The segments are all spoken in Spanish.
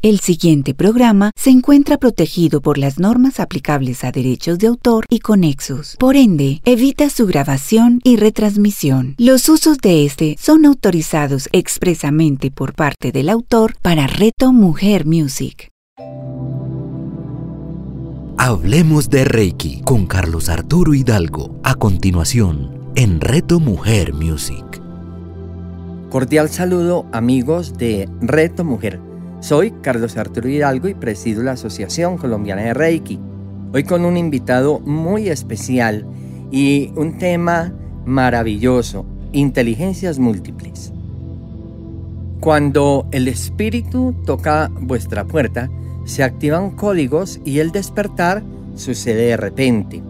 El siguiente programa se encuentra protegido por las normas aplicables a derechos de autor y conexos. Por ende, evita su grabación y retransmisión. Los usos de este son autorizados expresamente por parte del autor para Reto Mujer Music. Hablemos de Reiki con Carlos Arturo Hidalgo. A continuación, en Reto Mujer Music. Cordial saludo amigos de Reto Mujer. Soy Carlos Arturo Hidalgo y presido la Asociación Colombiana de Reiki. Hoy con un invitado muy especial y un tema maravilloso, inteligencias múltiples. Cuando el espíritu toca vuestra puerta, se activan códigos y el despertar sucede de repente.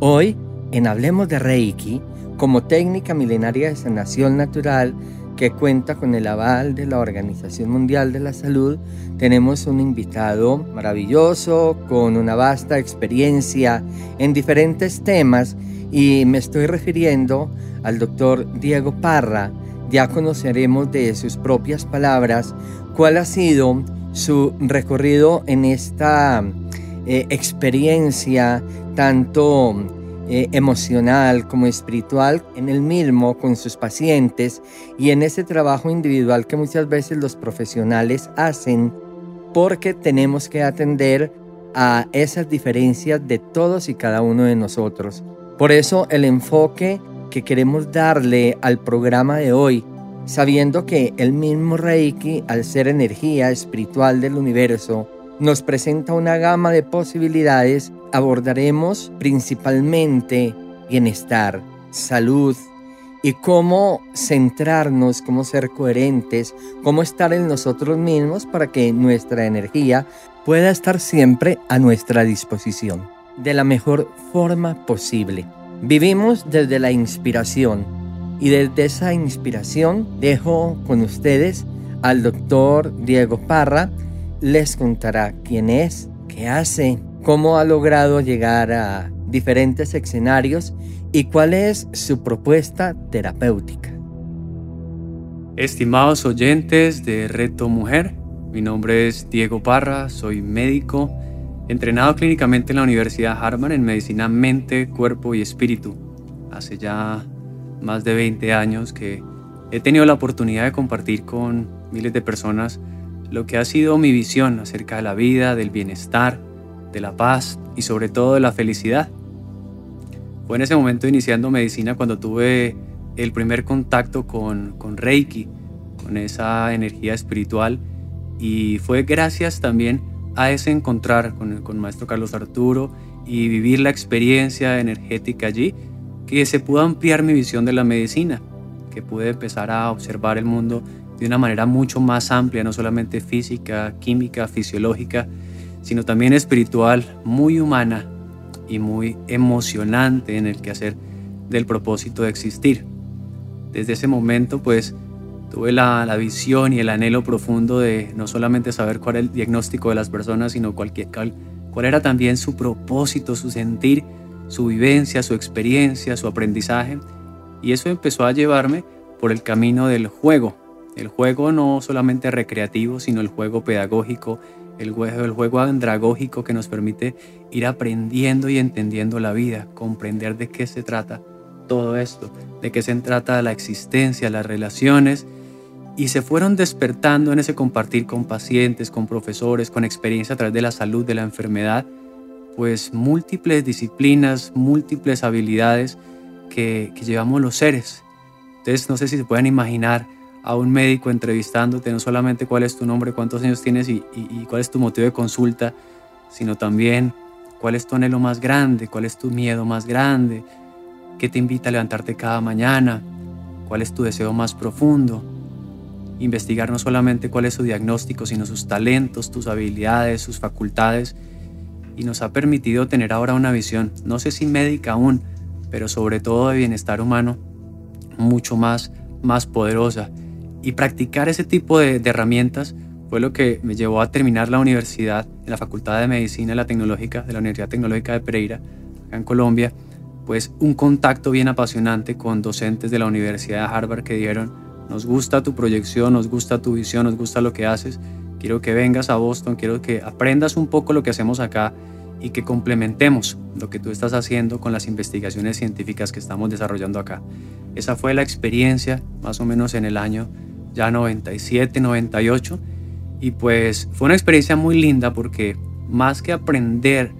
Hoy, en Hablemos de Reiki, como técnica milenaria de sanación natural, que cuenta con el aval de la Organización Mundial de la Salud, tenemos un invitado maravilloso con una vasta experiencia en diferentes temas y me estoy refiriendo al doctor Diego Parra. Ya conoceremos de sus propias palabras cuál ha sido su recorrido en esta eh, experiencia tanto eh, emocional como espiritual en el mismo con sus pacientes y en ese trabajo individual que muchas veces los profesionales hacen porque tenemos que atender a esas diferencias de todos y cada uno de nosotros. Por eso el enfoque que queremos darle al programa de hoy, sabiendo que el mismo Reiki, al ser energía espiritual del universo, nos presenta una gama de posibilidades, abordaremos principalmente bienestar, salud y cómo centrarnos, cómo ser coherentes, cómo estar en nosotros mismos para que nuestra energía pueda estar siempre a nuestra disposición de la mejor forma posible. Vivimos desde la inspiración y desde esa inspiración dejo con ustedes al doctor Diego Parra, les contará quién es, qué hace, cómo ha logrado llegar a diferentes escenarios y cuál es su propuesta terapéutica. Estimados oyentes de Reto Mujer, mi nombre es Diego Parra, soy médico, entrenado clínicamente en la Universidad Harvard en medicina mente, cuerpo y espíritu. Hace ya más de 20 años que he tenido la oportunidad de compartir con miles de personas lo que ha sido mi visión acerca de la vida, del bienestar, de la paz y sobre todo de la felicidad. Fue en ese momento iniciando medicina cuando tuve el primer contacto con, con Reiki, con esa energía espiritual y fue gracias también a ese encontrar con, con maestro Carlos Arturo y vivir la experiencia energética allí que se pudo ampliar mi visión de la medicina, que pude empezar a observar el mundo de una manera mucho más amplia, no solamente física, química, fisiológica, sino también espiritual, muy humana y muy emocionante en el quehacer del propósito de existir. Desde ese momento, pues, tuve la, la, visión y el anhelo profundo de no solamente saber cuál era el diagnóstico de las personas, sino cualquier, cuál, cuál era también su propósito, su sentir, su vivencia, su experiencia, su aprendizaje. Y eso empezó a llevarme por el camino del juego, el juego no solamente recreativo, sino el juego pedagógico, el juego, el juego andragógico que nos permite ir aprendiendo y entendiendo la vida, comprender de qué se trata todo esto, de qué se trata la existencia, las relaciones, y se fueron despertando en ese compartir con pacientes, con profesores, con experiencia a través de la salud, de la enfermedad, pues múltiples disciplinas, múltiples habilidades que, que llevamos los seres. Entonces no sé si se pueden imaginar a un médico entrevistándote, no solamente cuál es tu nombre, cuántos años tienes y, cuál es tu motivo de consulta, sino también cuál es tu anhelo más grande, cuál es tu miedo más grande, qué te invita a levantarte cada mañana, cuál es tu deseo más profundo. Investigar no solamente cuál es su diagnóstico, sino sus talentos, tus habilidades, sus facultades. Y nos ha permitido tener ahora una visión, no sé si médica aún, pero sobre todo de bienestar humano, mucho más, más poderosa y practicar ese tipo de, herramientas fue lo que me llevó a terminar la universidad en la Facultad de Medicina la Tecnológica de la Universidad Tecnológica de Pereira, acá en Colombia, pues un contacto bien apasionante con docentes de la Universidad de Harvard que dijeron, nos gusta tu proyección, nos gusta tu visión, nos gusta lo que haces. Quiero que vengas a Boston, quiero que aprendas un poco lo que hacemos acá y que complementemos lo que tú estás haciendo con las investigaciones científicas que estamos desarrollando acá. Esa fue la experiencia más o menos en el año ya 97, 98 y pues fue una experiencia muy linda porque más que aprender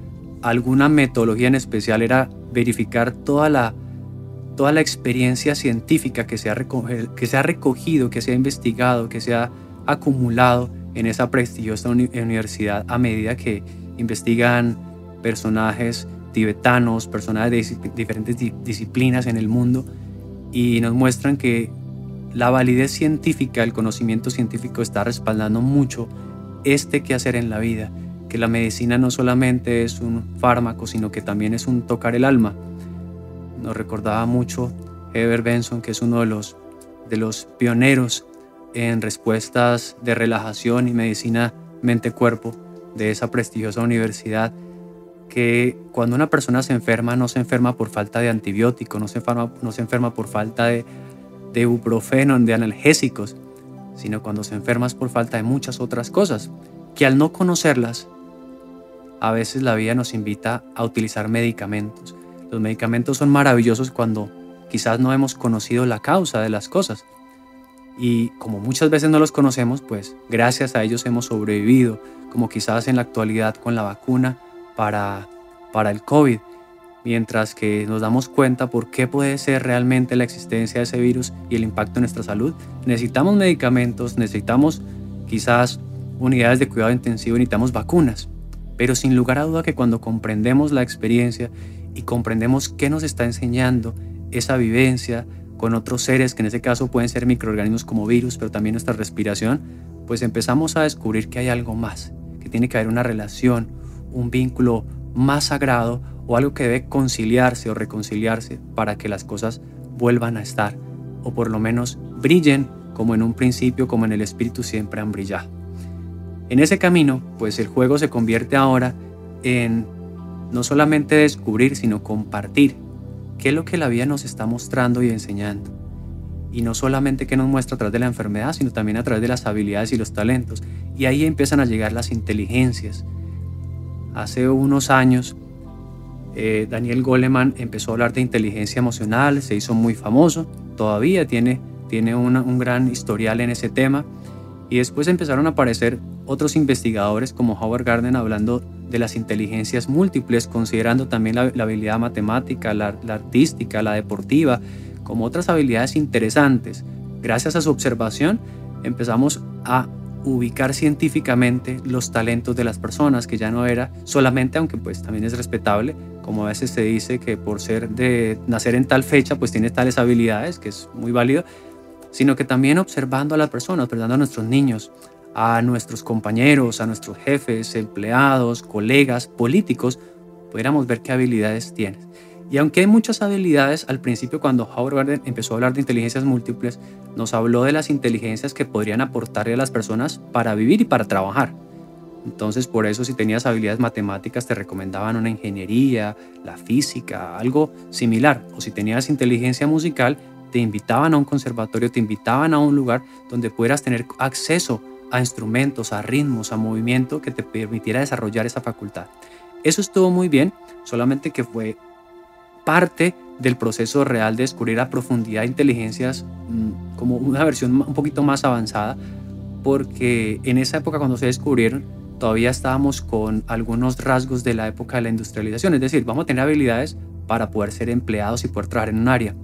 alguna metodología en especial era verificar toda la, toda la experiencia científica que se, ha que se ha recogido, que se ha investigado, que se ha acumulado en esa prestigiosa universidad a medida que investigan personajes tibetanos, personajes de diferentes disciplinas en el mundo y nos muestran que la validez científica, el conocimiento científico está respaldando mucho este quehacer en la vida, que la medicina no solamente es un fármaco, sino que también es un tocar el alma. Nos recordaba mucho Heber Benson, que es uno de los, de los pioneros en respuestas de relajación y medicina mente-cuerpo de esa prestigiosa universidad, que cuando una persona se enferma no se enferma por falta de antibiótico, no se enferma, no se enferma por falta de, de ibuprofeno, de analgésicos, sino cuando se enferma es por falta de muchas otras cosas, que al no conocerlas, a veces la vida nos invita a utilizar medicamentos. Los medicamentos son maravillosos cuando quizás no hemos conocido la causa de las cosas. Y como muchas veces no los conocemos, pues gracias a ellos hemos sobrevivido, como quizás en la actualidad con la vacuna para, para el COVID, mientras que nos damos cuenta por qué puede ser realmente la existencia de ese virus y el impacto en nuestra salud. Necesitamos medicamentos, necesitamos quizás unidades de cuidado intensivo, necesitamos vacunas, pero sin lugar a duda que cuando comprendemos la experiencia y comprendemos qué nos está enseñando esa vivencia con otros seres, que en ese caso pueden ser microorganismos como virus, pero también nuestra respiración, pues empezamos a descubrir que hay algo más, que tiene que haber una relación, un vínculo más sagrado o algo que debe conciliarse o reconciliarse para que las cosas vuelvan a estar o por lo menos brillen como en un principio, como en el espíritu siempre han brillado. En ese camino, pues el juego se convierte ahora en no solamente descubrir, sino compartir qué es lo que la vida nos está mostrando y enseñando. Y no solamente que nos muestra a través de la enfermedad, sino también a través de las habilidades y los talentos. Y ahí empiezan a llegar las inteligencias, Hace unos años, eh, Daniel Goleman empezó a hablar de inteligencia emocional, se hizo muy famoso, todavía tiene, tiene un gran historial en ese tema. Y después empezaron a aparecer otros investigadores como Howard Gardner hablando de las inteligencias múltiples, considerando también la, habilidad matemática, la, la, artística, la deportiva, como otras habilidades interesantes. Gracias a su observación empezamos a ubicar científicamente los talentos de las personas, que ya no era solamente, aunque pues también es respetable, como a veces se dice que por ser de nacer en tal fecha, pues tiene tales habilidades, que es muy válido, sino que también observando a las personas, observando a nuestros niños, a nuestros compañeros, a nuestros jefes, empleados, colegas, políticos, pudiéramos ver qué habilidades tienes. Y aunque hay muchas habilidades, al principio cuando Howard Gardner empezó a hablar de inteligencias múltiples, nos habló de las inteligencias que podrían aportarle a las personas para vivir y para trabajar. Entonces, por eso si tenías habilidades matemáticas te recomendaban una ingeniería, la física, algo similar. O si tenías inteligencia musical, te invitaban a un conservatorio, te invitaban a un lugar donde pudieras tener acceso a instrumentos, a ritmos, a movimiento que te permitiera desarrollar esa facultad. Eso estuvo muy bien, solamente que fue parte del proceso real de descubrir a profundidad inteligencias mm, como una versión un poquito más avanzada, porque en esa época cuando se descubrieron todavía estábamos con algunos rasgos de la época de la industrialización, es decir, vamos a tener habilidades para poder ser empleados y poder trabajar en un área.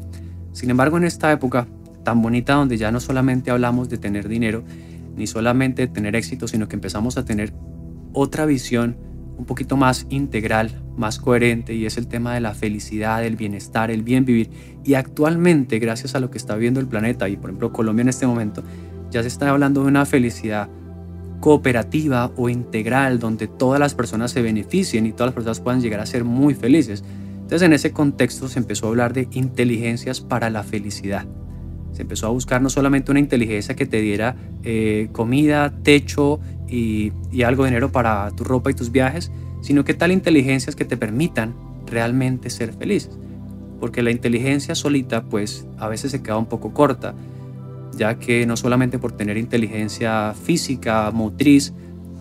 Sin embargo, en esta época tan bonita donde ya no solamente hablamos de tener dinero, ni solamente de tener éxito, sino que empezamos a tener otra visión un poquito más integral, más coherente y es el tema de la felicidad, el bienestar, el bien vivir. Y actualmente, gracias a lo que está viendo el planeta y por ejemplo Colombia en este momento, ya se está hablando de una felicidad cooperativa o integral donde todas las personas se beneficien y todas las personas puedan llegar a ser muy felices. Entonces en ese contexto se empezó a hablar de inteligencias para la felicidad. Se empezó a buscar no solamente una inteligencia que te diera eh, comida, techo y, algo de dinero para tu ropa y tus viajes, sino que tal inteligencias que te permitan realmente ser felices. Porque la inteligencia solita pues a veces se queda un poco corta. ya que no solamente por tener inteligencia física, motriz,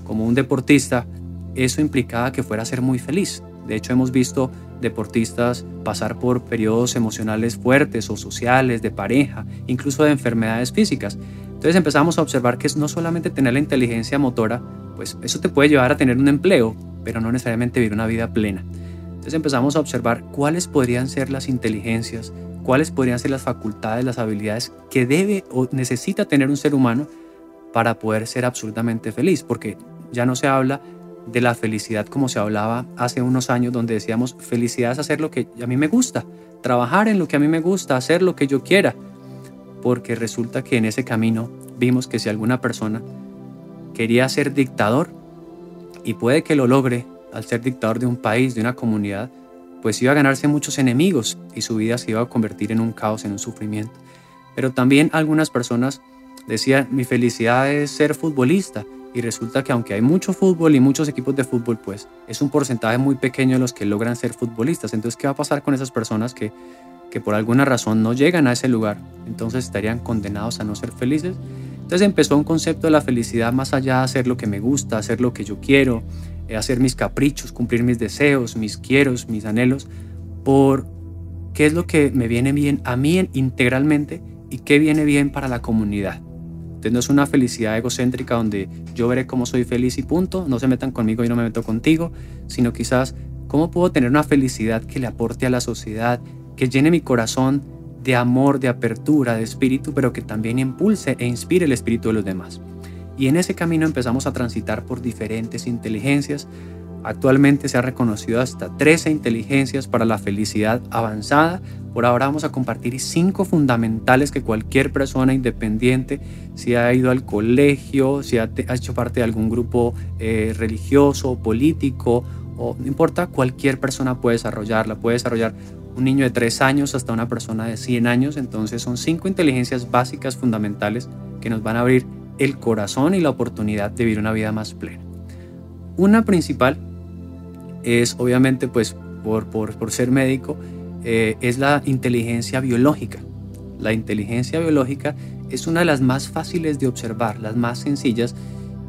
como un deportista, eso implicaba que fuera a ser muy feliz. De hecho, hemos visto deportistas pasar por periodos emocionales fuertes o sociales, de pareja, incluso de enfermedades físicas. Entonces empezamos a observar que es no solamente tener la inteligencia motora, pues eso te puede llevar a tener un empleo, pero no necesariamente vivir una vida plena. Entonces empezamos a observar cuáles podrían ser las inteligencias, cuáles podrían ser las facultades, las habilidades que debe o necesita tener un ser humano para poder ser absolutamente feliz, porque ya no se habla de la felicidad como se hablaba hace unos años, donde decíamos felicidad es hacer lo que a mí me gusta, trabajar en lo que a mí me gusta, hacer lo que yo quiera, porque resulta que en ese camino vimos que si alguna persona quería ser dictador, y puede que lo logre al ser dictador de un país, de una comunidad, pues iba a ganarse muchos enemigos y su vida se iba a convertir en un caos, en un sufrimiento. Pero también algunas personas decían, mi felicidad es ser futbolista, y resulta que aunque hay mucho fútbol y muchos equipos de fútbol, pues es un porcentaje muy pequeño de los que logran ser futbolistas. Entonces, ¿qué va a pasar con esas personas que, que por alguna razón no llegan a ese lugar? Entonces estarían condenados a no ser felices. Entonces empezó un concepto de la felicidad más allá de hacer lo que me gusta, hacer lo que yo quiero, eh, hacer mis caprichos, cumplir mis deseos, mis quieros, mis anhelos, por qué es lo que me viene bien a mí integralmente y qué viene bien para la comunidad. Entonces no es una felicidad egocéntrica donde yo veré cómo soy feliz y punto, no se metan conmigo y no me meto contigo, sino quizás cómo puedo tener una felicidad que le aporte a la sociedad, que llene mi corazón de amor, de apertura, de espíritu, pero que también impulse e inspire el espíritu de los demás. Y en ese camino empezamos a transitar por diferentes inteligencias. Actualmente se ha reconocido hasta 13 inteligencias para la felicidad avanzada, por ahora vamos a compartir cinco fundamentales que cualquier persona independiente, si ha ido al colegio, si ha, hecho parte de algún grupo eh, religioso, político, o no importa, cualquier persona puede desarrollarla. Puede desarrollar un niño de tres años hasta una persona de 100 años. Entonces son cinco inteligencias básicas fundamentales que nos van a abrir el corazón y la oportunidad de vivir una vida más plena. Una principal es obviamente pues por, por, por ser médico eh, es la inteligencia biológica. La inteligencia biológica es una de las más fáciles de observar, las más sencillas,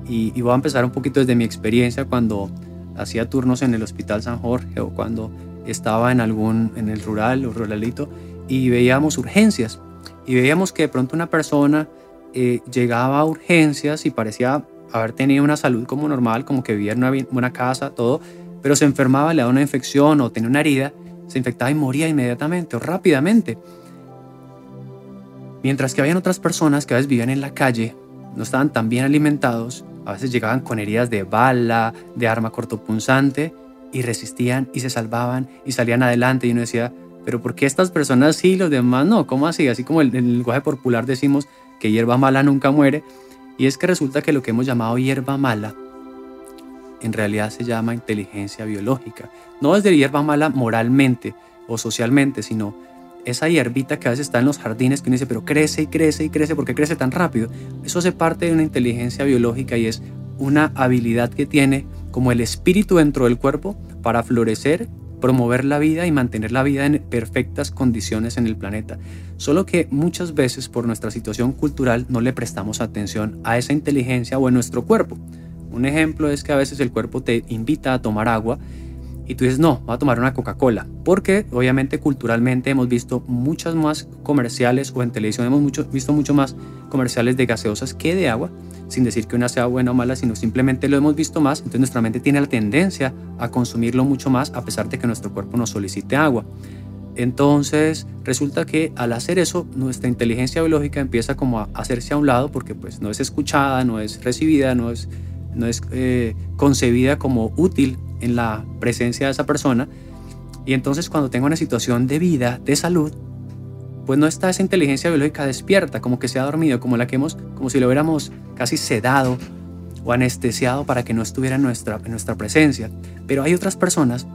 y, voy a empezar un poquito desde mi experiencia cuando hacía turnos en el Hospital San Jorge o cuando estaba en algún, en el rural o ruralito, y veíamos urgencias, y veíamos que de pronto una persona eh, llegaba a urgencias y parecía haber tenido una salud como normal, como que vivía en una buena casa, todo, pero se enfermaba, le daba una infección o tenía una herida, se infectaba y moría inmediatamente o rápidamente. Mientras que habían otras personas que a veces vivían en la calle, no estaban tan bien alimentados, a veces llegaban con heridas de bala, de arma cortopunzante, y resistían y se salvaban y salían adelante. Y uno decía, pero ¿por qué estas personas sí y los demás no? ¿Cómo así? Así como en el lenguaje popular decimos que hierba mala nunca muere. Y es que resulta que lo que hemos llamado hierba mala en realidad se llama inteligencia biológica. No es de hierba mala moralmente o socialmente, sino esa hierbita que a veces está en los jardines que uno dice, pero crece y crece y crece, ¿por qué crece tan rápido? Eso hace parte de una inteligencia biológica y es una habilidad que tiene como el espíritu dentro del cuerpo para florecer, promover la vida y mantener la vida en perfectas condiciones en el planeta. Solo que muchas veces por nuestra situación cultural no le prestamos atención a esa inteligencia o en nuestro cuerpo. Un ejemplo es que a veces el cuerpo te invita a tomar agua y tú dices, no, voy a tomar una Coca-Cola. Porque obviamente culturalmente hemos visto muchas más comerciales o en televisión hemos mucho, visto mucho más comerciales de gaseosas que de agua, sin decir que una sea buena o mala, sino simplemente lo hemos visto más. Entonces nuestra mente tiene la tendencia a consumirlo mucho más a pesar de que nuestro cuerpo nos solicite agua. Entonces resulta que al hacer eso, nuestra inteligencia biológica empieza como a hacerse a un lado porque pues no es escuchada, no es recibida, no es no es eh, concebida como útil en la presencia de esa persona. Y entonces cuando tengo una situación de vida, de salud, pues no está esa inteligencia biológica despierta, como que se ha dormido, como la que hemos, como si lo hubiéramos casi sedado o anestesiado para que no estuviera en nuestra, nuestra presencia. Pero hay otras personas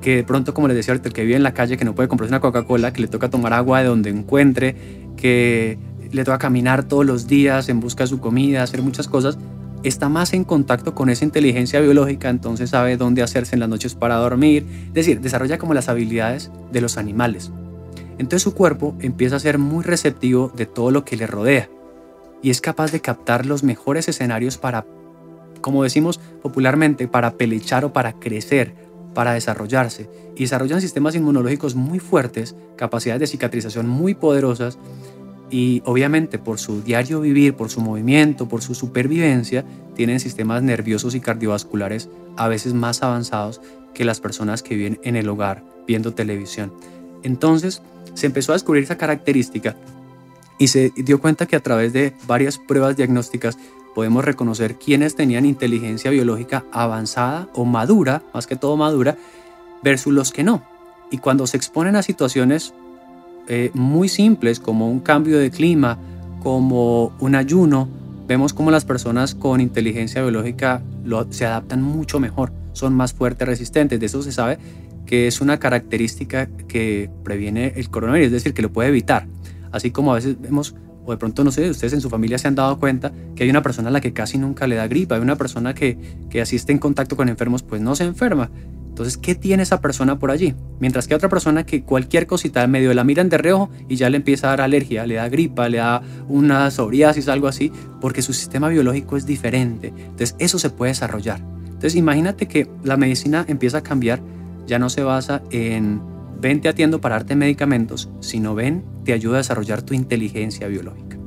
que de pronto, como les decía ahorita, el que vive en la calle, que no puede comprarse una Coca-Cola, que le toca tomar agua de donde encuentre, que le toca caminar todos los días en busca de su comida, hacer muchas cosas, está más en contacto con esa inteligencia biológica, entonces sabe dónde hacerse en las noches para dormir, es decir, desarrolla como las habilidades de los animales. Entonces su cuerpo empieza a ser muy receptivo de todo lo que le rodea. y es capaz de captar los mejores escenarios para, como decimos popularmente, para pelechar o para crecer, para desarrollarse. Y desarrollan sistemas inmunológicos muy fuertes, capacidades de cicatrización muy poderosas y obviamente por su diario vivir, por su movimiento, por su supervivencia, tienen sistemas nerviosos y cardiovasculares a veces más avanzados que las personas que viven en el hogar viendo televisión. Entonces se empezó a descubrir esa característica y se dio cuenta que a través de varias pruebas diagnósticas podemos reconocer quienes tenían inteligencia biológica avanzada o madura, más que todo madura, versus los que no. Y cuando se exponen a situaciones eh, muy simples como un cambio de clima, como un ayuno, vemos como las personas con inteligencia biológica se adaptan mucho mejor, son más fuertes, resistentes. De eso se sabe que es una característica que previene el coronavirus, es decir, que lo puede evitar. Así como a veces vemos, o de pronto no sé, ustedes en su familia se han dado cuenta que hay una persona a la que casi nunca le da gripa, hay una persona que, que asiste en contacto con enfermos, pues no se enferma. Entonces, ¿qué tiene esa persona por allí? Mientras que otra persona que cualquier cosita medio la miran de reojo y ya le empieza a dar alergia, le da gripa, le da una psoriasis, algo así, porque su sistema biológico es diferente. Entonces, eso se puede desarrollar. Entonces, imagínate que la medicina empieza a cambiar, ya no se basa en ven te atiendo para darte medicamentos, sino ven te ayuda a desarrollar tu inteligencia biológica.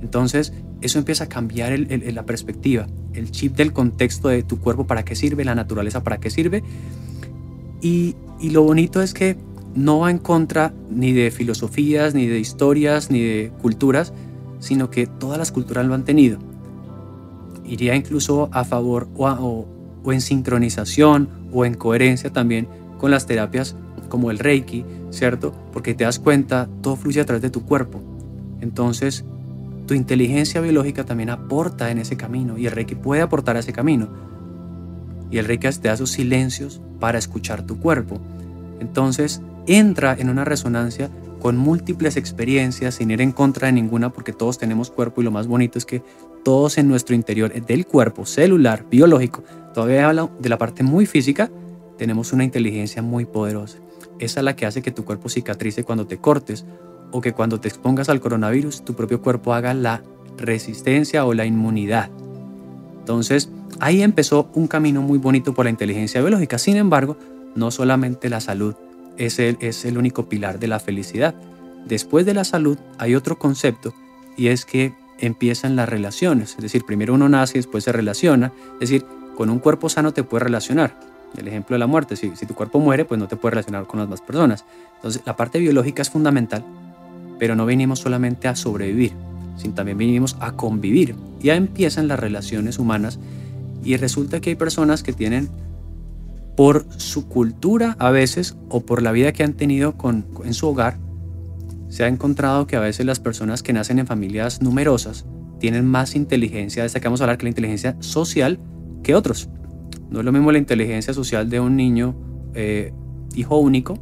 Entonces, eso empieza a cambiar la perspectiva, el chip del contexto de tu cuerpo, para qué sirve, la naturaleza, para qué sirve. Y, y lo bonito es que no va en contra ni de filosofías, ni de historias, ni de culturas, sino que todas las culturas lo han tenido. Iría incluso a favor o, o, en sincronización o en coherencia también con las terapias como el Reiki, ¿cierto? Porque te das cuenta, todo fluye a través de tu cuerpo. Entonces, tu inteligencia biológica también aporta en ese camino y el Reiki puede aportar a ese camino. Y el Reiki te da sus silencios para escuchar tu cuerpo. Entonces entra en una resonancia con múltiples experiencias sin ir en contra de ninguna porque todos tenemos cuerpo y lo más bonito es que todos en nuestro interior del cuerpo celular, biológico, todavía hablo de la parte muy física, tenemos una inteligencia muy poderosa. Esa es la que hace que tu cuerpo cicatrice cuando te cortes o que cuando te expongas al coronavirus tu propio cuerpo haga la resistencia o la inmunidad. Entonces, ahí empezó un camino muy bonito por la inteligencia biológica. Sin embargo, no solamente la salud es el, es el único pilar de la felicidad. Después de la salud hay otro concepto y es que empiezan las relaciones. Es decir, primero uno nace y después se relaciona. Es decir, con un cuerpo sano te puedes relacionar. El ejemplo de la muerte, si, si tu cuerpo muere, pues no te puedes relacionar con las demás personas. Entonces, la parte biológica es fundamental pero no vinimos solamente a sobrevivir, sino también vinimos a convivir. Ya empiezan las relaciones humanas y resulta que hay personas que tienen por su cultura a veces o por la vida que han tenido con, en su hogar, se ha encontrado que a veces las personas que nacen en familias numerosas tienen más inteligencia, destacamos hablar que la inteligencia social que otros. No es lo mismo la inteligencia social de un niño eh, hijo único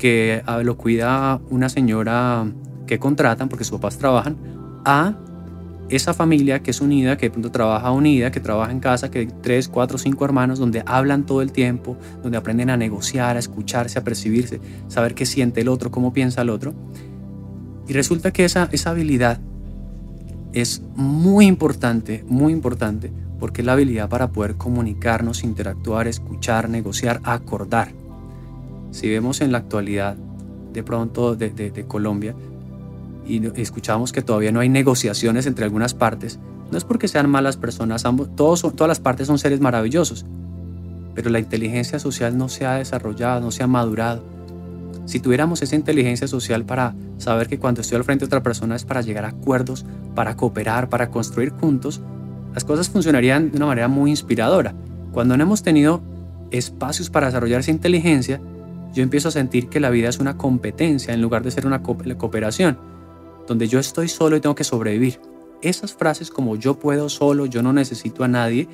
que lo cuida una señora que contratan porque sus papás trabajan, a esa familia que es unida, que de pronto trabaja unida, que trabaja en casa, que hay tres, cuatro, cinco hermanos, donde hablan todo el tiempo, donde aprenden a negociar, a escucharse, a percibirse, saber qué siente el otro, cómo piensa el otro. Y resulta que esa, esa habilidad es muy importante, muy importante, porque es la habilidad para poder comunicarnos, interactuar, escuchar, negociar, acordar. Si vemos en la actualidad de pronto de, Colombia y escuchamos que todavía no hay negociaciones entre algunas partes, no es porque sean malas personas, ambos, todos, todas las partes son seres maravillosos, pero la inteligencia social no se ha desarrollado, no se ha madurado. Si tuviéramos esa inteligencia social para saber que cuando estoy al frente de otra persona es para llegar a acuerdos, para cooperar, para construir juntos, las cosas funcionarían de una manera muy inspiradora. Cuando no hemos tenido espacios para desarrollar esa inteligencia, yo empiezo a sentir que la vida es una competencia en lugar de ser una cooperación, donde yo estoy solo y tengo que sobrevivir. Esas frases como yo puedo solo, yo no necesito a nadie,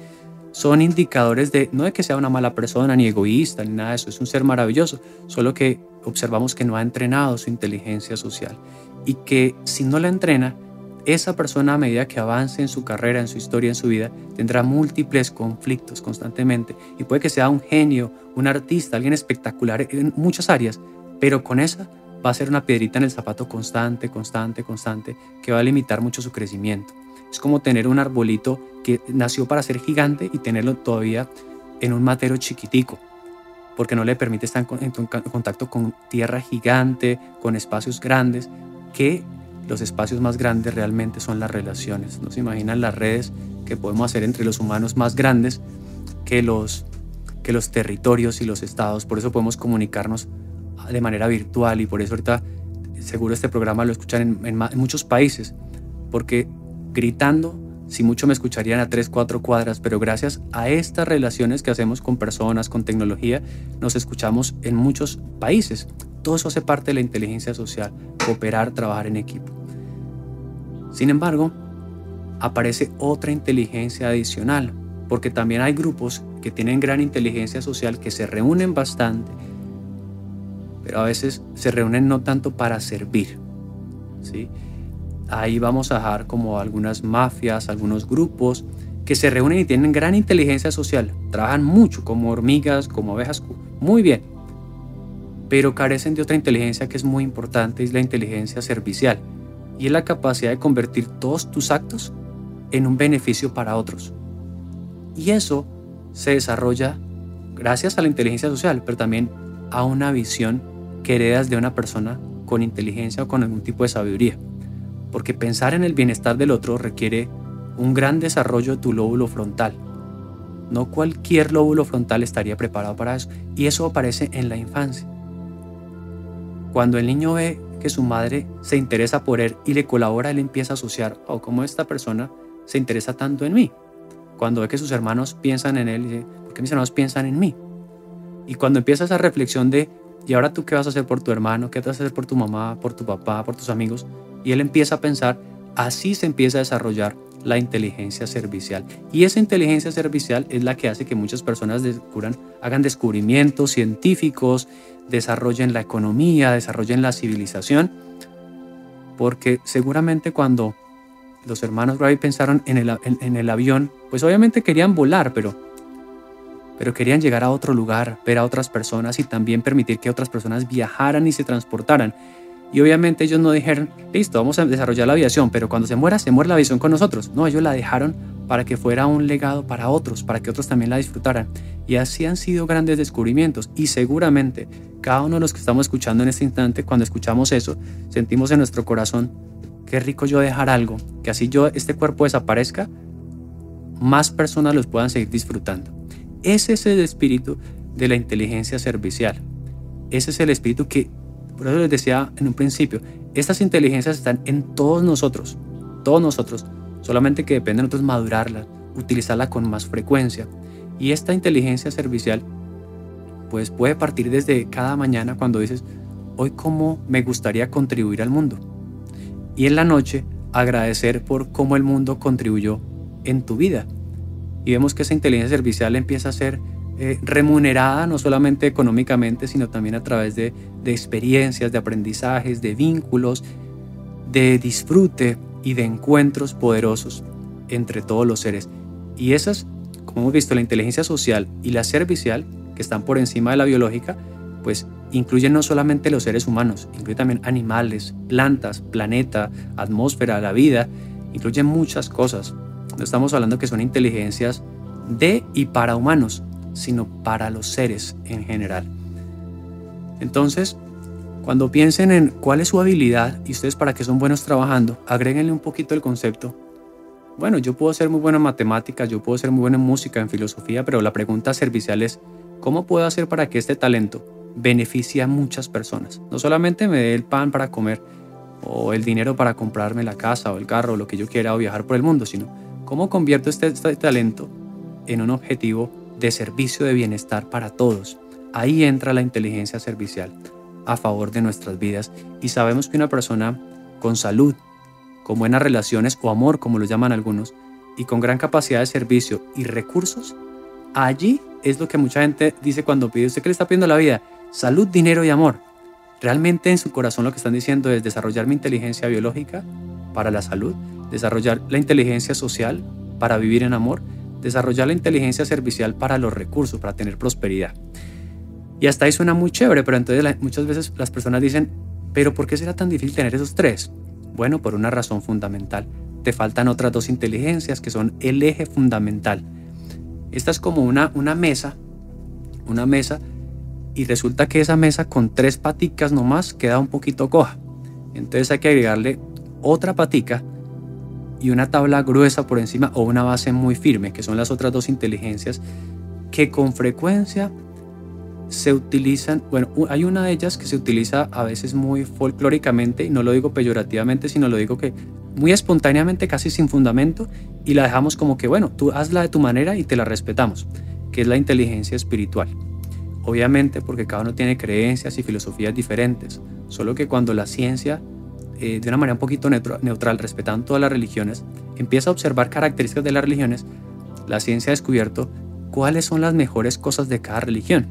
son indicadores de no de que sea una mala persona ni egoísta ni nada de eso, es un ser maravilloso, solo que observamos que no ha entrenado su inteligencia social y que si no la entrena, esa persona a medida que avance en su carrera, en su historia, en su vida, tendrá múltiples conflictos constantemente y puede que sea un genio, un artista, alguien espectacular en muchas áreas, pero con esa va a ser una piedrita en el zapato constante, constante, constante, que va a limitar mucho su crecimiento. Es como tener un arbolito que nació para ser gigante y tenerlo todavía en un matero chiquitico, porque no le permite estar en contacto con tierra gigante, con espacios grandes, que los espacios más grandes realmente son las relaciones. No se imaginan las redes que podemos hacer entre los humanos más grandes que los, que los territorios y los estados. Por eso podemos comunicarnos de manera virtual y por eso ahorita seguro este programa lo escuchan en, en muchos países, porque gritando si mucho me escucharían a tres, cuatro cuadras, pero gracias a estas relaciones que hacemos con personas, con tecnología, nos escuchamos en muchos países. Todo eso hace parte de la inteligencia social, cooperar, trabajar en equipo. Sin embargo, aparece otra inteligencia adicional, porque también hay grupos que tienen gran inteligencia social, que se reúnen bastante, pero a veces se reúnen no tanto para servir, ¿sí? ahí vamos a dejar como algunas mafias, algunos grupos que se reúnen y tienen gran inteligencia social, trabajan mucho como hormigas, como abejas, muy bien, pero carecen de otra inteligencia que es muy importante, es la inteligencia servicial, y es la capacidad de convertir todos tus actos en un beneficio para otros. Y eso se desarrolla gracias a la inteligencia social, pero también a una visión que heredas de una persona con inteligencia o con algún tipo de sabiduría porque pensar en el bienestar del otro requiere un gran desarrollo de tu lóbulo frontal. No cualquier lóbulo frontal estaría preparado para eso, y eso aparece en la infancia. Cuando el niño ve que su madre se interesa por él y le colabora, él empieza a asociar, o oh, como esta persona se interesa tanto en mí. Cuando ve que sus hermanos piensan en él, dice, ¿por qué mis hermanos piensan en mí? Y cuando empieza esa reflexión de, ¿y ahora tú qué vas a hacer por tu hermano? ¿Qué vas a hacer por tu mamá, por tu papá, por tus amigos? Y él empieza a pensar, así se empieza a desarrollar la inteligencia servicial. Y esa inteligencia servicial es la que hace que muchas personas descubran, hagan descubrimientos científicos, desarrollen la economía, desarrollen la civilización. Porque seguramente cuando los hermanos Wright pensaron en el, en el avión, pues obviamente querían volar, pero, pero querían llegar a otro lugar, ver a otras personas y también permitir que otras personas viajaran y se transportaran. Y obviamente ellos no dijeron, listo, vamos a desarrollar la aviación, pero cuando se muera, se muere la aviación con nosotros. No, ellos la dejaron para que fuera un legado para otros, para que otros también la disfrutaran. Y así han sido grandes descubrimientos. Y seguramente cada uno de los que estamos escuchando en este instante, cuando escuchamos eso, sentimos en nuestro corazón, qué rico yo dejar algo, que así yo, este cuerpo desaparezca, más personas los puedan seguir disfrutando. Ese es el espíritu de la inteligencia servicial. Ese es el espíritu que por eso les decía en un principio, estas inteligencias están en todos nosotros, todos nosotros, solamente que depende de nosotros madurarla, utilizarla con más frecuencia. Y esta inteligencia servicial, pues puede partir desde cada mañana cuando dices, hoy cómo me gustaría contribuir al mundo. Y en la noche, agradecer por cómo el mundo contribuyó en tu vida. Y vemos que esa inteligencia servicial empieza a ser eh, remunerada no solamente económicamente, sino también a través de, de experiencias, de aprendizajes, de vínculos, de disfrute y de encuentros poderosos entre todos los seres. Y esas, como hemos visto, la inteligencia social y la servicial, que están por encima de la biológica, pues incluyen no solamente los seres humanos, incluyen también animales, plantas, planeta, atmósfera, la vida, incluyen muchas cosas. No estamos hablando que son inteligencias de y para humanos, sino para los seres en general. Entonces, cuando piensen en cuál es su habilidad y ustedes para qué son buenos trabajando, agréguenle un poquito el concepto. Bueno, yo puedo ser muy bueno en matemáticas, yo puedo ser muy bueno en música, en filosofía, pero la pregunta servicial es, ¿cómo puedo hacer para que este talento beneficie a muchas personas? No solamente me dé el pan para comer o el dinero para comprarme la casa o el carro o lo que yo quiera o viajar por el mundo, sino cómo convierto este, este talento en un objetivo de servicio de bienestar para todos. Ahí entra la inteligencia servicial a favor de nuestras vidas y sabemos que una persona con salud, con buenas relaciones o amor, como lo llaman algunos, y con gran capacidad de servicio y recursos, allí es lo que mucha gente dice cuando pide, ¿usted qué le está pidiendo la vida? Salud, dinero y amor. Realmente en su corazón lo que están diciendo es desarrollar mi inteligencia biológica para la salud, desarrollar la inteligencia social para vivir en amor desarrollar la inteligencia servicial para los recursos, para tener prosperidad. Y hasta ahí suena muy chévere, pero entonces muchas veces las personas dicen, Pero ¿por qué será tan difícil tener esos tres? Bueno, por una razón fundamental. Te faltan otras dos inteligencias que son el eje fundamental. Esta es como una, una mesa, una mesa, y resulta que esa mesa con tres paticas nomás queda un poquito coja. Entonces hay que agregarle otra patica y una tabla gruesa por encima o una base muy firme, que son las otras dos inteligencias que con frecuencia se utilizan, bueno, hay una de ellas que se utiliza a veces muy folclóricamente, y no lo digo peyorativamente, sino lo digo que muy espontáneamente, casi sin fundamento, y la dejamos como que, bueno, tú hazla de tu manera y te la respetamos, que es la inteligencia espiritual. Obviamente porque cada uno tiene creencias y filosofías diferentes, solo que cuando la ciencia, eh, de una manera un poquito neutral, respetando todas las religiones, empieza a observar características de las religiones, la ciencia ha descubierto cuáles son las mejores cosas de cada religión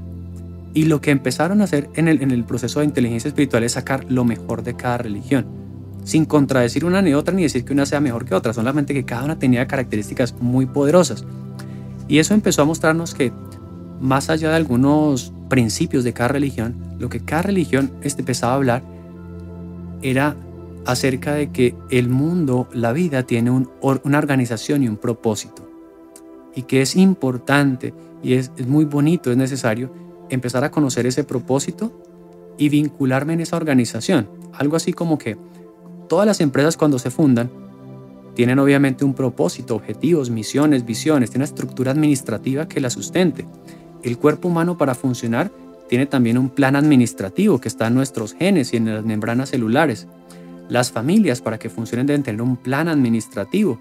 y lo que empezaron a hacer en el, en el proceso de inteligencia espiritual es sacar lo mejor de cada religión, sin contradecir una ni otra ni decir que una sea mejor que otra, solamente que cada una tenía características muy poderosas. Y eso empezó a mostrarnos que más allá de algunos principios de cada religión, lo que cada religión este, empezaba a hablar era acerca de que el mundo, la vida, tiene una organización y un propósito. Y que es importante y es, muy bonito, es necesario empezar a conocer ese propósito y vincularme en esa organización. Algo así como que todas las empresas cuando se fundan tienen obviamente un propósito, objetivos, misiones, visiones, tiene una estructura administrativa que la sustente. El cuerpo humano para funcionar tiene también un plan administrativo que está en nuestros genes y en las membranas celulares. Las familias para que funcionen deben tener un plan administrativo.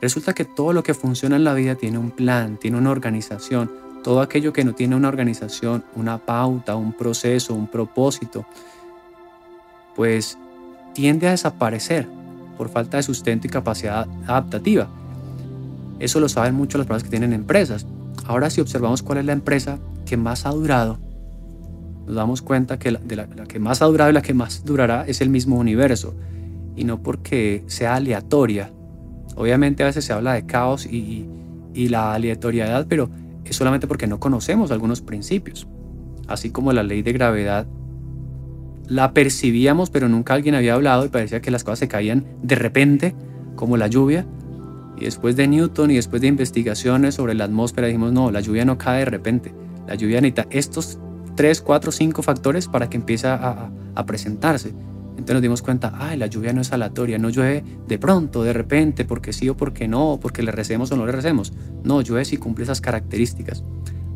Resulta que todo lo que funciona en la vida tiene un plan, tiene una organización, todo aquello que no tiene una organización, una pauta, un proceso, un propósito, pues tiende a desaparecer por falta de sustento y capacidad adaptativa. Eso lo saben mucho las personas que tienen empresas. Ahora si observamos cuál es la empresa que más ha durado, nos damos cuenta que la, que más ha durado y la que más durará es el mismo universo. Y no porque sea aleatoria. Obviamente a veces se habla de caos y, y la aleatoriedad, pero es solamente porque no conocemos algunos principios. Así como la ley de gravedad la percibíamos, pero nunca alguien había hablado y parecía que las cosas se caían de repente, como la lluvia. Y después de Newton y después de investigaciones sobre la atmósfera, dijimos, no, la lluvia no cae de repente. La lluvia necesita estos 3, 4, 5 factores para que empiece a, presentarse. Entonces nos dimos cuenta, ay, la lluvia no es aleatoria, no llueve de pronto, de repente, porque sí o porque no, porque le recemos o no le recemos. No, llueve si cumple esas características.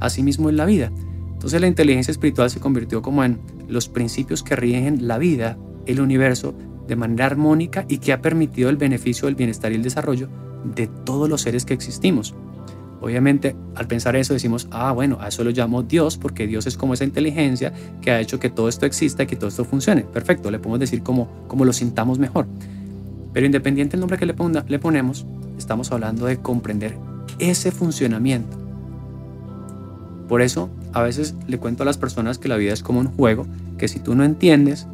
Asimismo es la vida. Entonces la inteligencia espiritual se convirtió como en los principios que rigen la vida, el universo, de manera armónica y que ha permitido el beneficio, el bienestar y el desarrollo de todos los seres que existimos. Obviamente, al pensar eso decimos, ah, bueno, a eso lo llamo Dios, porque Dios es como esa inteligencia que ha hecho que todo esto exista y que todo esto funcione. Perfecto, le podemos decir como, como lo sintamos mejor. Pero independiente del nombre que le, le ponemos, estamos hablando de comprender ese funcionamiento. Por eso, a veces le cuento a las personas que la vida es como un juego, que si tú no entiendes,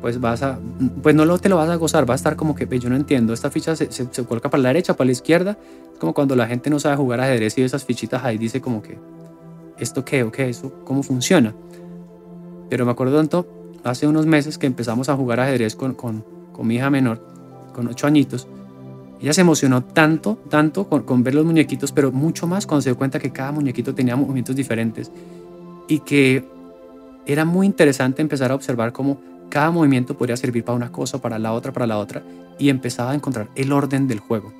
pues vas a, pues no lo, te lo vas a gozar, va a estar como que yo no entiendo, esta ficha se, se, coloca para la derecha, para la izquierda, como cuando la gente no sabe jugar ajedrez y esas fichitas ahí dice como que, ¿esto qué o qué? ¿Eso cómo funciona? Pero me acuerdo tanto, hace unos meses que empezamos a jugar ajedrez con, con, con mi hija menor, con ocho añitos, ella se emocionó tanto, tanto con, con ver los muñequitos, pero mucho más cuando se dio cuenta que cada muñequito tenía movimientos diferentes y que era muy interesante empezar a observar cómo cada movimiento podría servir para una cosa, para la otra, para la otra, y empezaba a encontrar el orden del juego.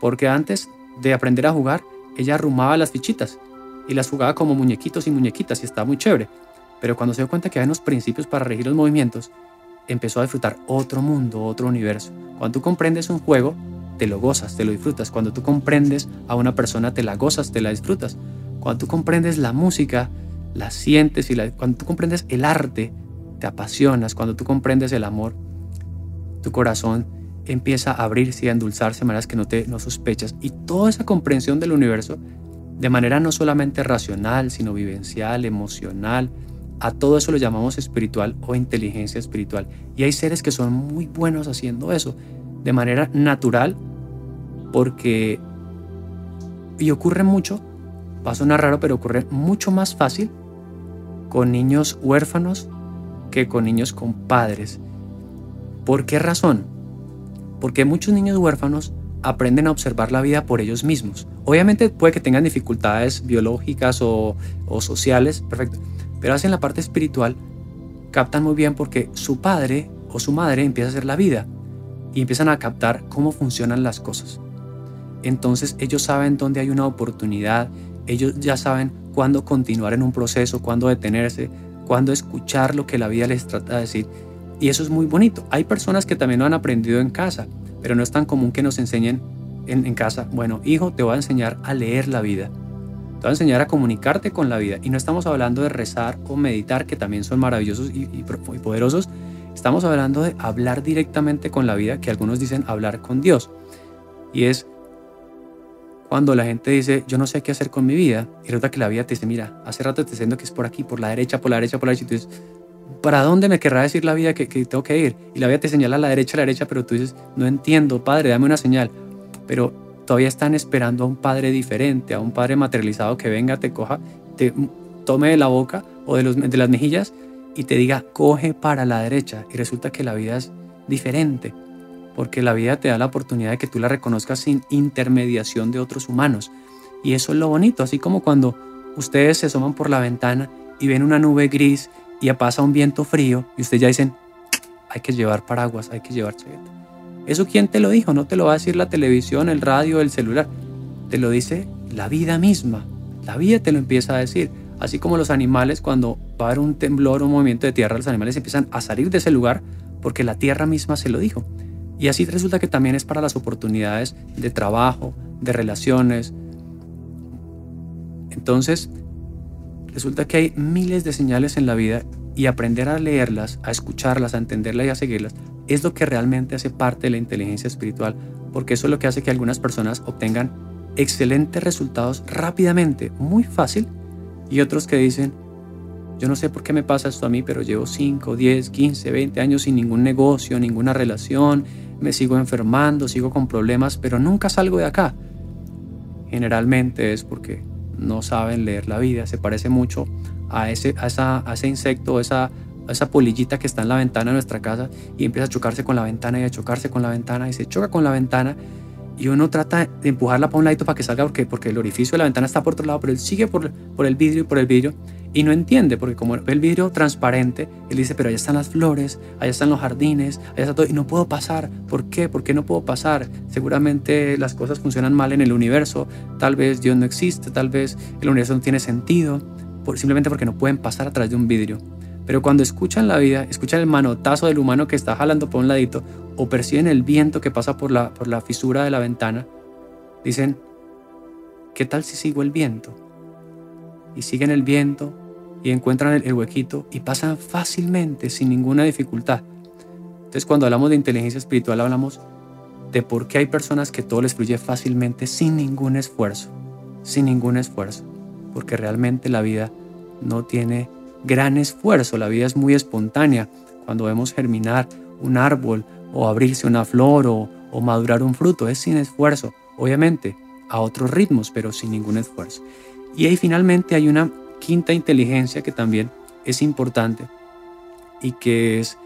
Porque antes de aprender a jugar, ella arrumaba las fichitas y las jugaba como muñequitos y muñequitas y estaba muy chévere. Pero cuando se dio cuenta que había unos principios para regir los movimientos, empezó a disfrutar otro mundo, otro universo. Cuando tú comprendes un juego, te lo gozas, te lo disfrutas. Cuando tú comprendes a una persona, te la gozas, te la disfrutas. Cuando tú comprendes la música, la sientes y la, cuando tú comprendes el arte, te apasionas, cuando tú comprendes el amor, tu corazón empieza a abrirse y a endulzarse de maneras que no, te, no sospechas. Y toda esa comprensión del universo, de manera no solamente racional, sino vivencial, emocional, a todo eso lo llamamos espiritual o inteligencia espiritual. Y hay seres que son muy buenos haciendo eso, de manera natural, porque... Y ocurre mucho, va a sonar raro, pero ocurre mucho más fácil con niños huérfanos que con niños con padres. ¿Por qué razón? Porque muchos niños huérfanos aprenden a observar la vida por ellos mismos. Obviamente puede que tengan dificultades biológicas o, o sociales, perfecto, pero hacen la parte espiritual, captan muy bien porque su padre o su madre empieza a hacer la vida y empiezan a captar cómo funcionan las cosas. Entonces ellos saben dónde hay una oportunidad, ellos ya saben cuándo continuar en un proceso, cuándo detenerse, cuándo escuchar lo que la vida les trata de decir. Y eso es muy bonito. Hay personas que también lo han aprendido en casa, pero no es tan común que nos enseñen en, casa, bueno, hijo, te voy a enseñar a leer la vida. Te voy a enseñar a comunicarte con la vida. Y no estamos hablando de rezar o meditar, que también son maravillosos y, y poderosos. Estamos hablando de hablar directamente con la vida, que algunos dicen hablar con Dios. Y es cuando la gente dice, yo no sé qué hacer con mi vida, y resulta que la vida te dice, mira, hace rato te diciendo que es por aquí, por la derecha, por la derecha, por la derecha, y tú dices, ¿para dónde me querrá decir la vida que, tengo que ir? Y la vida te señala a la derecha, a la derecha, pero tú dices, no entiendo, padre, dame una señal. Pero todavía están esperando a un padre diferente, a un padre materializado que venga, te coja, te tome de la boca o de, los, de las mejillas y te diga, coge para la derecha. Y resulta que la vida es diferente porque la vida te da la oportunidad de que tú la reconozcas sin intermediación de otros humanos. Y eso es lo bonito, así como cuando ustedes se asoman por la ventana y ven una nube gris y pasa un viento frío y ustedes ya dicen, hay que llevar paraguas, hay que llevar chaqueta. ¿Eso quién te lo dijo? No te lo va a decir la televisión, el radio, el celular. Te lo dice la vida misma. La vida te lo empieza a decir. Así como los animales, cuando va a haber un temblor o un movimiento de tierra, los animales empiezan a salir de ese lugar porque la tierra misma se lo dijo. Y así resulta que también es para las oportunidades de trabajo, de relaciones. Entonces, resulta que hay miles de señales en la vida y aprender a leerlas, a escucharlas, a entenderlas y a seguirlas es lo que realmente hace parte de la inteligencia espiritual, porque eso es lo que hace que algunas personas obtengan excelentes resultados rápidamente, muy fácil, y otros que dicen, yo no sé por qué me pasa esto a mí, pero llevo 5, 10, 15, 20 años sin ningún negocio, ninguna relación, me sigo enfermando, sigo con problemas, pero nunca salgo de acá. Generalmente es porque no saben leer la vida. Se parece mucho a ese, a ese insecto, esa, a esa polillita que está en la ventana de nuestra casa y empieza a chocarse con la ventana y a chocarse con la ventana y se choca con la ventana y uno trata de empujarla para un ladito para que salga porque, porque el orificio de la ventana está por otro lado, pero él sigue por, por el vidrio y por el vidrio y no entiende, porque como ve el vidrio transparente, él dice, pero allá están las flores, allá están los jardines, allá está todo, y no puedo pasar. ¿Por qué? ¿Por qué no puedo pasar? Seguramente las cosas funcionan mal en el universo, tal vez Dios no existe, tal vez el universo no tiene sentido, simplemente porque no pueden pasar a de un vidrio. Pero cuando escuchan la vida, escuchan el manotazo del humano que está jalando por un ladito, o perciben el viento que pasa por la, por la fisura de la ventana, dicen, ¿qué tal si sigo el viento? Y siguen el viento y encuentran el, huequito y pasan fácilmente, sin ninguna dificultad. Entonces cuando hablamos de inteligencia espiritual hablamos de por qué hay personas que todo les fluye fácilmente sin ningún esfuerzo, sin ningún esfuerzo, porque realmente la vida no tiene gran esfuerzo, la vida es muy espontánea. Cuando vemos germinar un árbol o abrirse una flor o, o madurar un fruto, es sin esfuerzo, obviamente a otros ritmos, pero sin ningún esfuerzo. Y ahí finalmente hay una quinta inteligencia que también es importante y que es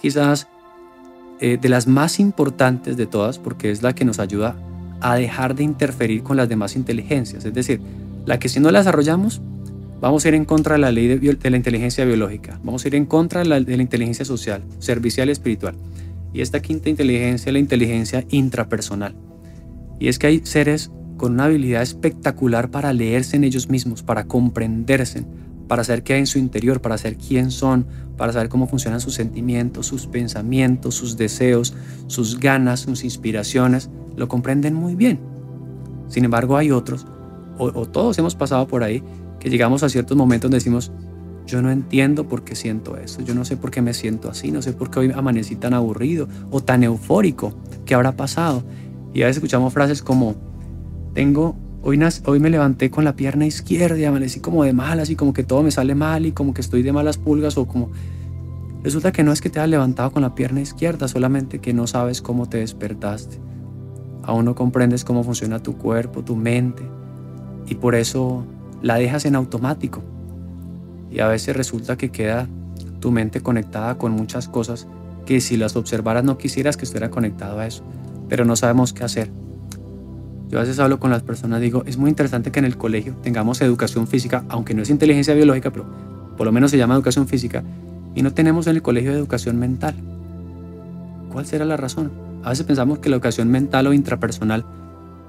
quizás eh, de las más importantes de todas porque es la que nos ayuda a dejar de interferir con las demás inteligencias. Es decir, la que si no la desarrollamos, vamos a ir en contra de la ley de, la inteligencia biológica, vamos a ir en contra de la, de la inteligencia social, servicial y espiritual. Y esta quinta inteligencia es la inteligencia intrapersonal. Y es que hay seres con una habilidad espectacular para leerse en ellos mismos, para comprenderse, para saber qué hay en su interior, para saber quién son, para saber cómo funcionan sus sentimientos, sus pensamientos, sus deseos, sus ganas, sus inspiraciones, lo comprenden muy bien. Sin embargo, hay otros, o, todos hemos pasado por ahí, que llegamos a ciertos momentos donde decimos, yo no entiendo por qué siento eso, yo no sé por qué me siento así, no sé por qué hoy amanecí tan aburrido o tan eufórico, ¿qué habrá pasado? Y a veces escuchamos frases como, tengo, hoy, hoy me levanté con la pierna izquierda y amanecí como de malas y como que todo me sale mal y como que estoy de malas pulgas o como... Resulta que no es que te hayas levantado con la pierna izquierda, solamente que no sabes cómo te despertaste. Aún no comprendes cómo funciona tu cuerpo, tu mente, y por eso la dejas en automático. Y a veces resulta que queda tu mente conectada con muchas cosas que si las observaras no quisieras que estuviera conectado a eso, pero no sabemos qué hacer. Yo a veces hablo con las personas, digo, es muy interesante que en el colegio tengamos educación física, aunque no es inteligencia biológica, pero por lo menos se llama educación física, y no tenemos en el colegio educación mental. ¿Cuál será la razón? A veces pensamos que la educación mental o intrapersonal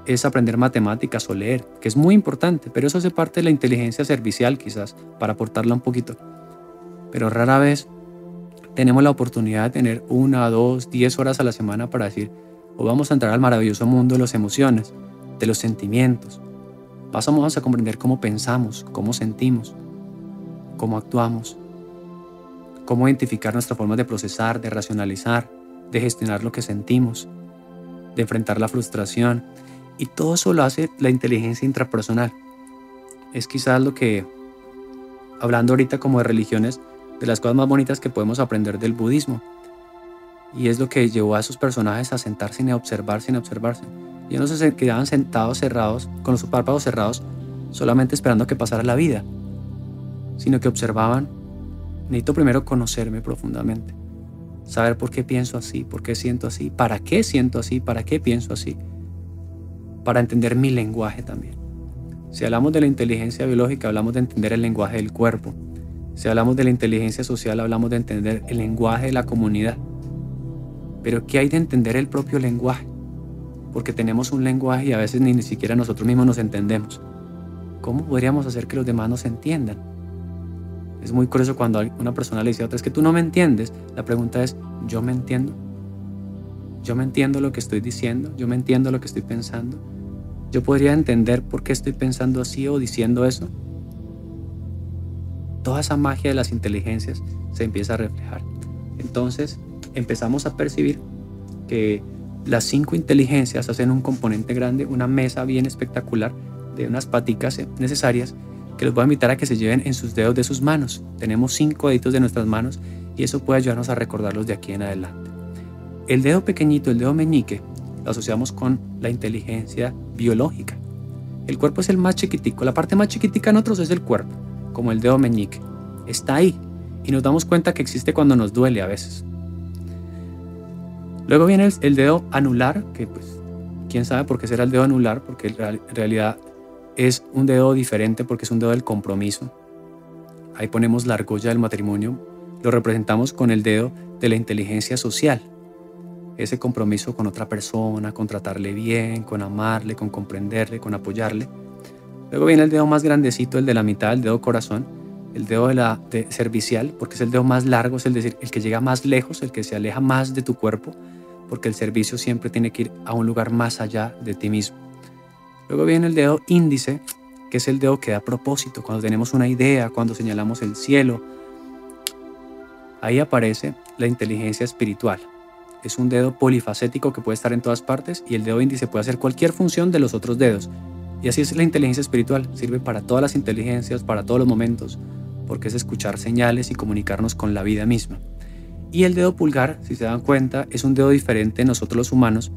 es aprender matemáticas o leer, que es muy importante, pero eso hace parte de la inteligencia servicial quizás, para aportarla un poquito. Pero rara vez tenemos la oportunidad de tener una, dos, diez horas a la semana para decir, o vamos a entrar al maravilloso mundo de las emociones, de los sentimientos. Pasamos a comprender cómo pensamos, cómo sentimos, cómo actuamos, cómo identificar nuestra forma de procesar, de racionalizar, de gestionar lo que sentimos, de enfrentar la frustración. Y todo eso lo hace la inteligencia intrapersonal. Es quizás lo que, hablando ahorita como de religiones, de las cosas más bonitas que podemos aprender del budismo. Y es lo que llevó a esos personajes a sentarse y a observar sin observarse. Y no se quedaban sentados cerrados, con los párpados cerrados, solamente esperando que pasara la vida, sino que observaban, necesito primero conocerme profundamente saber por qué pienso así, por qué siento así, para qué siento así, para qué pienso así, para entender mi lenguaje también. Si hablamos de la inteligencia biológica, hablamos de entender el lenguaje del cuerpo. Si hablamos de la inteligencia social, hablamos de entender el lenguaje de la comunidad. Pero ¿qué hay de entender el propio lenguaje? Porque tenemos un lenguaje y a veces ni, ni siquiera nosotros mismos nos entendemos. ¿Cómo podríamos hacer que los demás nos entiendan? Es muy curioso cuando una persona le dice a otra, es que tú no me entiendes. La pregunta es, ¿yo me entiendo? ¿Yo me entiendo lo que estoy diciendo? ¿Yo me entiendo lo que estoy pensando? ¿Yo podría entender por qué estoy pensando así o diciendo eso? Toda esa magia de las inteligencias se empieza a reflejar. Entonces empezamos a percibir que las cinco inteligencias hacen un componente grande, una mesa bien espectacular de unas paticas necesarias que los voy a invitar a que se lleven en sus dedos de sus manos. Tenemos cinco deditos de nuestras manos y eso puede ayudarnos a recordarlos de aquí en adelante. El dedo pequeñito, el dedo meñique, lo asociamos con la inteligencia biológica. El cuerpo es el más chiquitico, la parte más chiquitica en otros es el cuerpo, como el dedo meñique. Está ahí y nos damos cuenta que existe cuando nos duele a veces. Luego viene el, dedo anular, que pues quién sabe por qué será el dedo anular, porque en realidad es un dedo diferente porque es un dedo del compromiso. Ahí ponemos la argolla del matrimonio, lo representamos con el dedo de la inteligencia social. Ese compromiso con otra persona, con tratarle bien, con amarle, con comprenderle, con apoyarle. Luego viene el dedo más grandecito, el de la mitad, el dedo corazón, el dedo de la servicial, porque es el dedo más largo, es el decir, el que llega más lejos, el que se aleja más de tu cuerpo, porque el servicio siempre tiene que ir a un lugar más allá de ti mismo. Luego viene el dedo índice, que es el dedo que da propósito, cuando tenemos una idea, cuando señalamos el cielo. Ahí aparece la inteligencia espiritual. Es un dedo polifacético que puede estar en todas partes y el dedo índice puede hacer cualquier función de los otros dedos. Y así es la inteligencia espiritual, sirve para todas las inteligencias, para todos los momentos, porque es escuchar señales y comunicarnos con la vida misma. Y el dedo pulgar, si se dan cuenta, es un dedo diferente en nosotros los humanos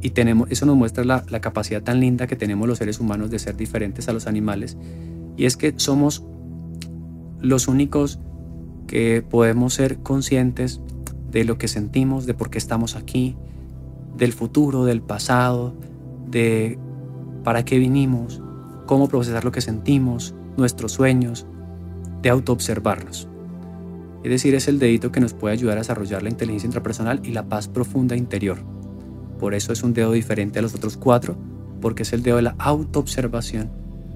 y tenemos, eso nos muestra la, la capacidad tan linda que tenemos los seres humanos de ser diferentes a los animales. Y es que somos los únicos que podemos ser conscientes de lo que sentimos, de por qué estamos aquí, del futuro, del pasado, de para qué vinimos, cómo procesar lo que sentimos, nuestros sueños, de autoobservarnos. Es decir, es el dedito que nos puede ayudar a desarrollar la inteligencia intrapersonal y la paz profunda interior. Por eso es un dedo diferente a los otros cuatro, porque es el dedo de la autoobservación,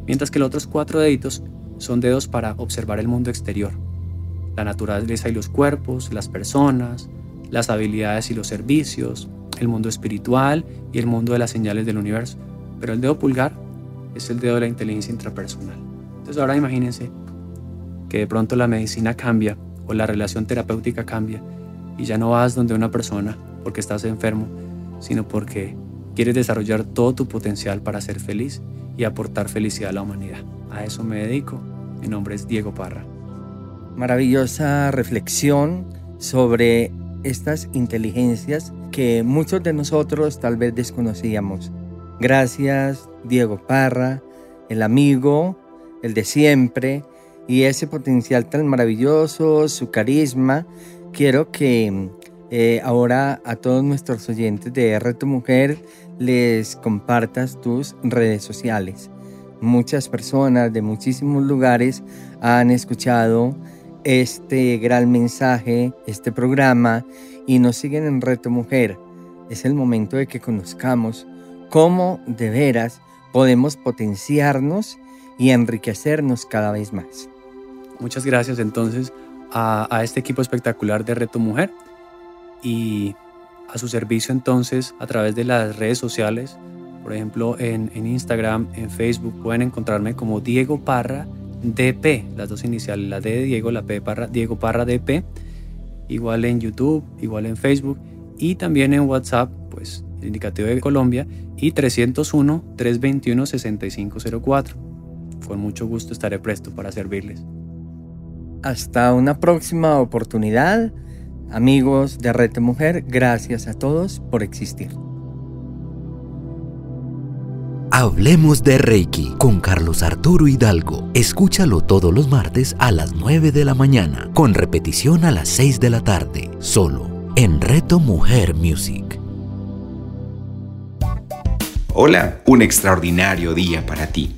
mientras que los otros cuatro deditos son dedos para observar el mundo exterior, la naturaleza y los cuerpos, las personas, las habilidades y los servicios, el mundo espiritual y el mundo de las señales del universo. Pero el dedo pulgar es el dedo de la inteligencia intrapersonal. Entonces ahora imagínense que de pronto la medicina cambia o la relación terapéutica cambia y ya no vas donde una persona porque estás enfermo, sino porque quieres desarrollar todo tu potencial para ser feliz y aportar felicidad a la humanidad. A eso me dedico. Mi nombre es Diego Parra. Maravillosa reflexión sobre estas inteligencias que muchos de nosotros tal vez desconocíamos. Gracias, Diego Parra, el amigo, el de siempre, y ese potencial tan maravilloso, su carisma, quiero que eh, ahora a todos nuestros oyentes de Reto Mujer les compartas tus redes sociales. Muchas personas de muchísimos lugares han escuchado este gran mensaje, este programa y nos siguen en Reto Mujer. Es el momento de que conozcamos cómo de veras podemos potenciarnos y enriquecernos cada vez más. Muchas gracias entonces a, este equipo espectacular de Reto Mujer y a su servicio entonces a través de las redes sociales. Por ejemplo, en, Instagram, en Facebook pueden encontrarme como Diego Parra DP, las dos iniciales, la D de Diego, la P de Parra, Diego Parra DP. Igual en YouTube, igual en Facebook y también en WhatsApp, pues el indicativo de Colombia y 301-321-6504. Con mucho gusto estaré presto para servirles. Hasta una próxima oportunidad. Amigos de Rete Mujer, gracias a todos por existir. Hablemos de Reiki con Carlos Arturo Hidalgo. Escúchalo todos los martes a las 9 de la mañana, con repetición a las 6 de la tarde, solo en Reto Mujer Music. Hola, un extraordinario día para ti